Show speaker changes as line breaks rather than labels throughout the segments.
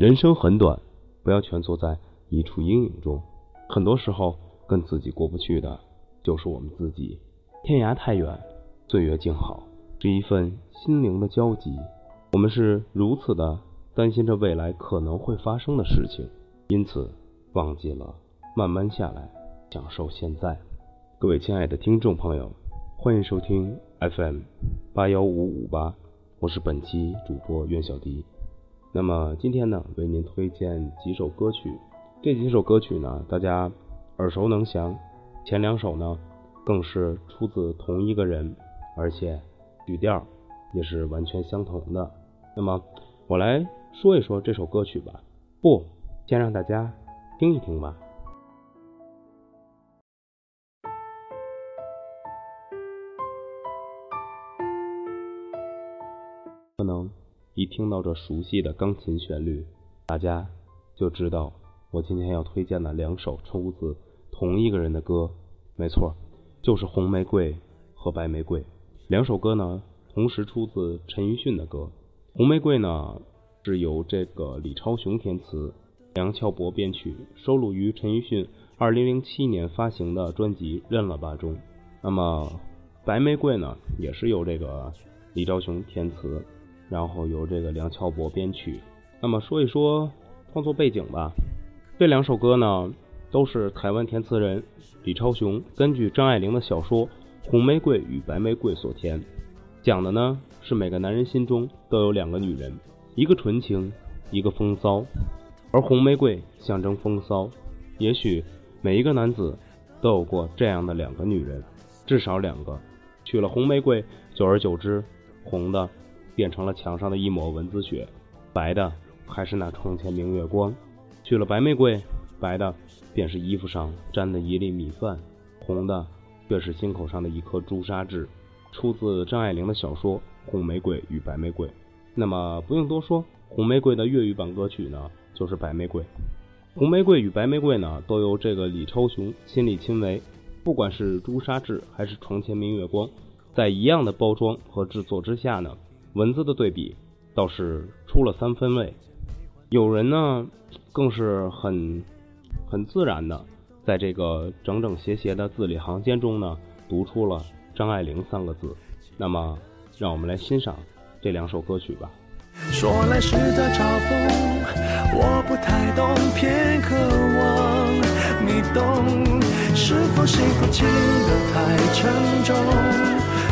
人生很短，不要蜷缩在一处阴影中。很多时候，跟自己过不去的，就是我们自己。天涯太远，岁月静好，是一份心灵的交集。我们是如此的担心着未来可能会发生的事情，因此忘记了慢慢下来，享受现在。各位亲爱的听众朋友，欢迎收听 FM 八幺五五八，我是本期主播苑小迪。那么今天呢，为您推荐几首歌曲。这几首歌曲呢，大家耳熟能详。前两首呢，更是出自同一个人，而且语调也是完全相同的。那么我来说一说这首歌曲吧。不，先让大家听一听吧。可能。一听到这熟悉的钢琴旋律，大家就知道我今天要推荐的两首出自同一个人的歌，没错，就是《红玫瑰》和《白玫瑰》。两首歌呢，同时出自陈奕迅的歌。《红玫瑰》呢，是由这个李超雄填词，梁翘柏编曲，收录于陈奕迅2007年发行的专辑《认了吧》中。那么，《白玫瑰》呢，也是由这个李超雄填词。然后由这个梁翘柏编曲。那么说一说创作背景吧。这两首歌呢，都是台湾填词人李超雄根据张爱玲的小说《红玫瑰与白玫瑰》所填，讲的呢是每个男人心中都有两个女人，一个纯情，一个风骚。而红玫瑰象征风骚，也许每一个男子都有过这样的两个女人，至少两个。娶了红玫瑰，久而久之，红的。变成了墙上的一抹蚊子血，白的还是那床前明月光，取了白玫瑰，白的便是衣服上沾的一粒米饭，红的却是心口上的一颗朱砂痣。出自张爱玲的小说《红玫瑰与白玫瑰》。那么不用多说，《红玫瑰》的粤语版歌曲呢，就是《白玫瑰》。《红玫瑰》与《白玫瑰》呢，都由这个李超雄亲力亲为。不管是朱砂痣还是床前明月光，在一样的包装和制作之下呢。文字的对比倒是出了三分位，有人呢更是很很自然的，在这个整整斜斜的字里行间中呢，读出了张爱玲三个字。那么，让我们来欣赏这两首歌曲吧。
说来嘲讽，我不太太懂，懂。偏渴望你是否幸福轻得沉重？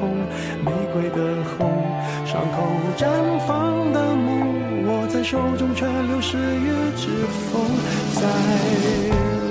红玫瑰的红，伤口绽放的梦，握在手中却流失于指缝，在。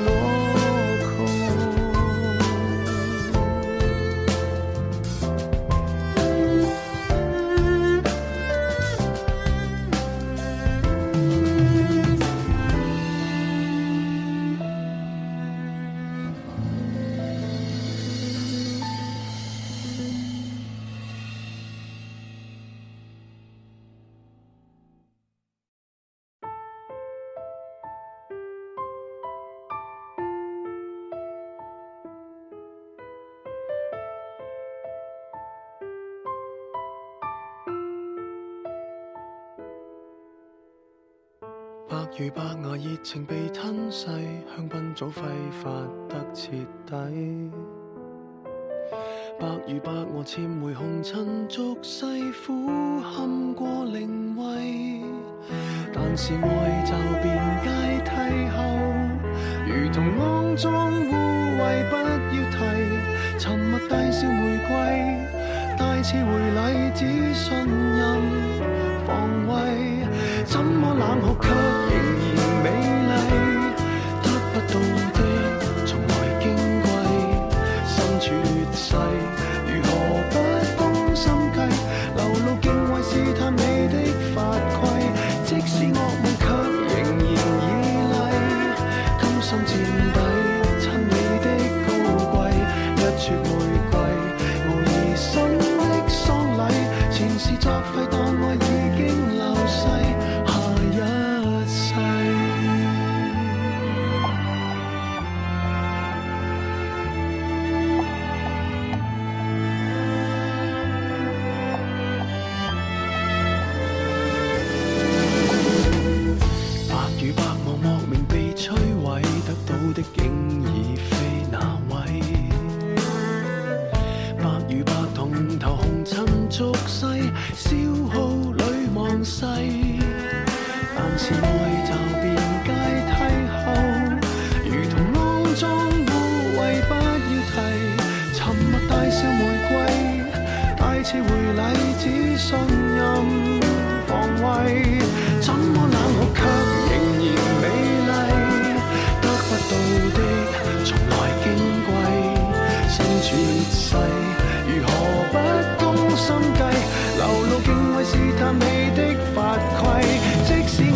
如白牙热情被吞噬，香槟早挥发得彻底。白如白，我潜回红尘俗世，苦堪过灵位。但是爱就变阶梯后，如同肮脏污秽，不要提。沉默大笑玫瑰，带刺回礼，只信任防卫。怎么冷酷，却仍然美丽。是外罩变阶梯后，如同肮脏污秽，不要提。沉默带笑玫瑰，带刺回礼，只信任防卫。怎么冷酷却仍然美丽？得不到的从来矜贵，身处绝世，如何不攻心计？流露敬畏是探你的。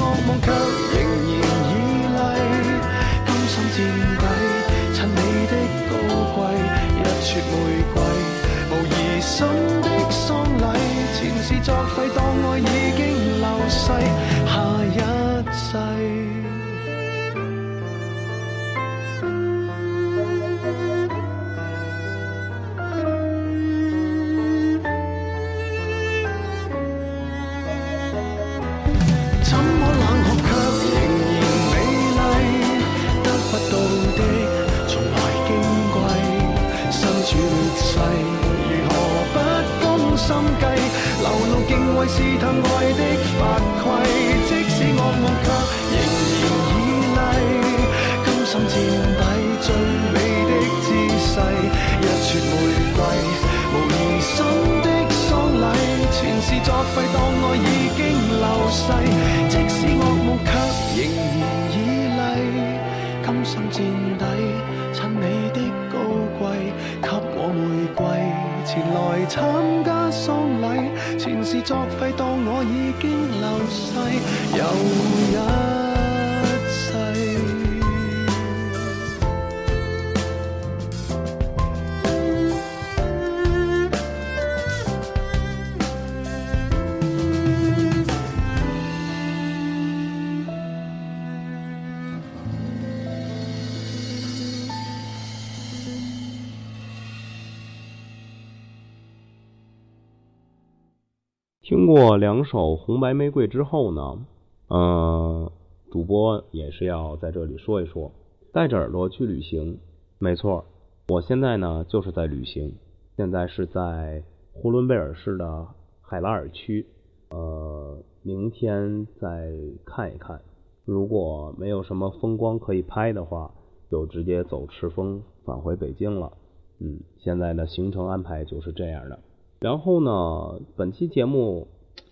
落却仍然绮丽，甘心垫底，衬你的高贵。一撮玫瑰，无疑心的丧礼，前事作废，当爱已经流逝，下一世。流露敬畏试探爱的法规，即使噩梦却仍然绮丽，甘心垫底最美的姿势，一撮玫瑰，无疑心的丧礼，前事作废，当爱已经流逝，即使噩梦却仍。然。作废，当我已经流逝，有
日。过两首红白玫瑰之后呢，嗯，主播也是要在这里说一说，带着耳朵去旅行，没错，我现在呢就是在旅行，现在是在呼伦贝尔市的海拉尔区，呃，明天再看一看，如果没有什么风光可以拍的话，就直接走赤峰返回北京了，嗯，现在的行程安排就是这样的，然后呢，本期节目。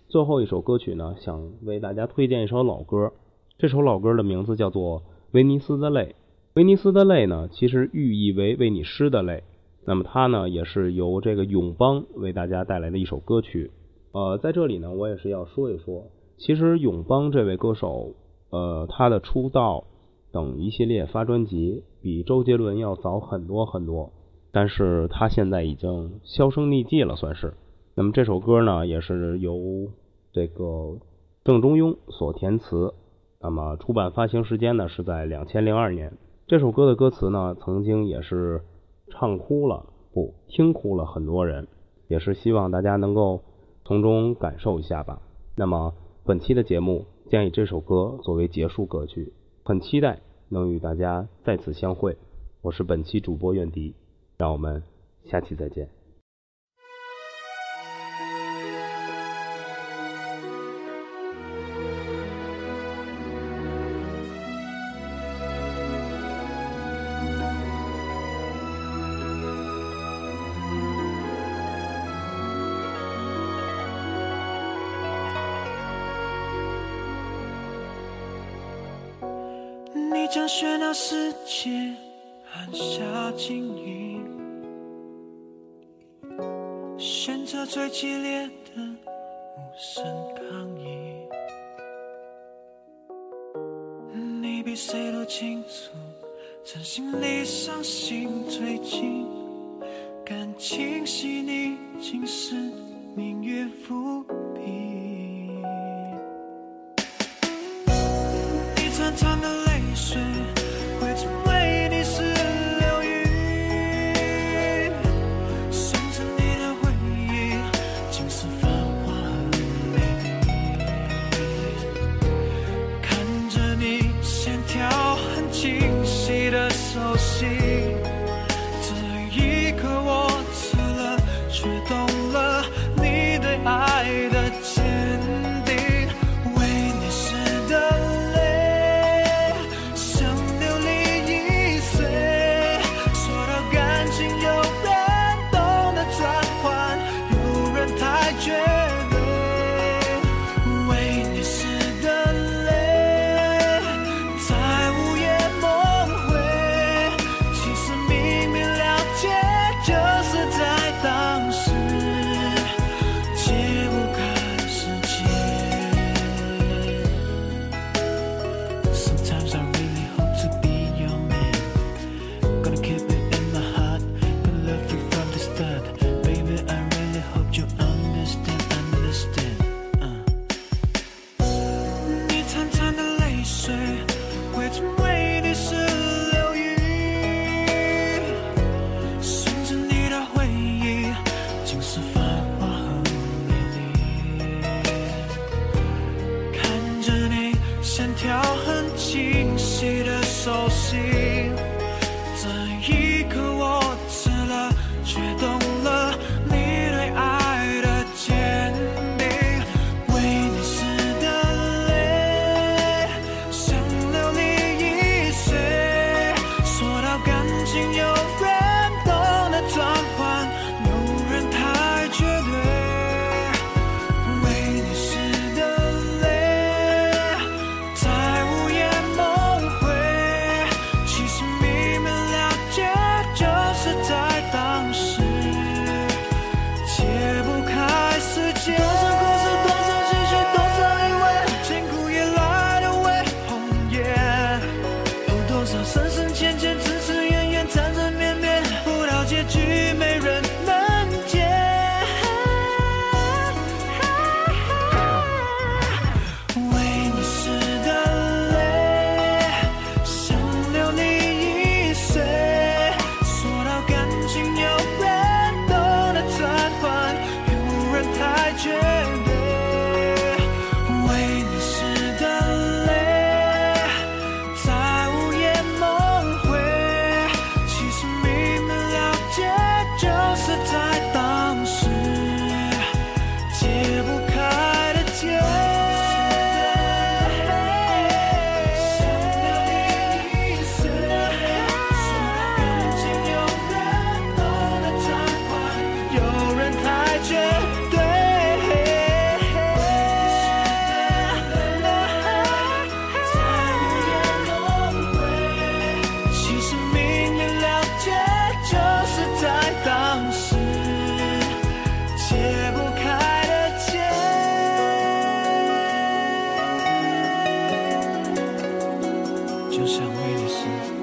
最后一首歌曲呢，想为大家推荐一首老歌。这首老歌的名字叫做《威尼斯的泪》。《威尼斯的泪》呢，其实寓意为为你湿的泪。那么它呢，也是由这个永邦为大家带来的一首歌曲。呃，在这里呢，我也是要说一说，其实永邦这位歌手，呃，他的出道等一系列发专辑，比周杰伦要早很多很多。但是他现在已经销声匿迹了，算是。那么这首歌呢，也是由这个郑中庸所填词。那么出版发行时间呢，是在两千零二年。这首歌的歌词呢，曾经也是唱哭了，不，听哭了很多人。也是希望大家能够从中感受一下吧。那么本期的节目将以这首歌作为结束歌曲。很期待能与大家再次相会。我是本期主播愿迪，让我们下期再见。
将喧闹世界按下静音，选择最激烈的无声抗议。你比谁都清楚，真心里伤心最近，感情细腻竟是明月伏笔。understood 想为你幸福。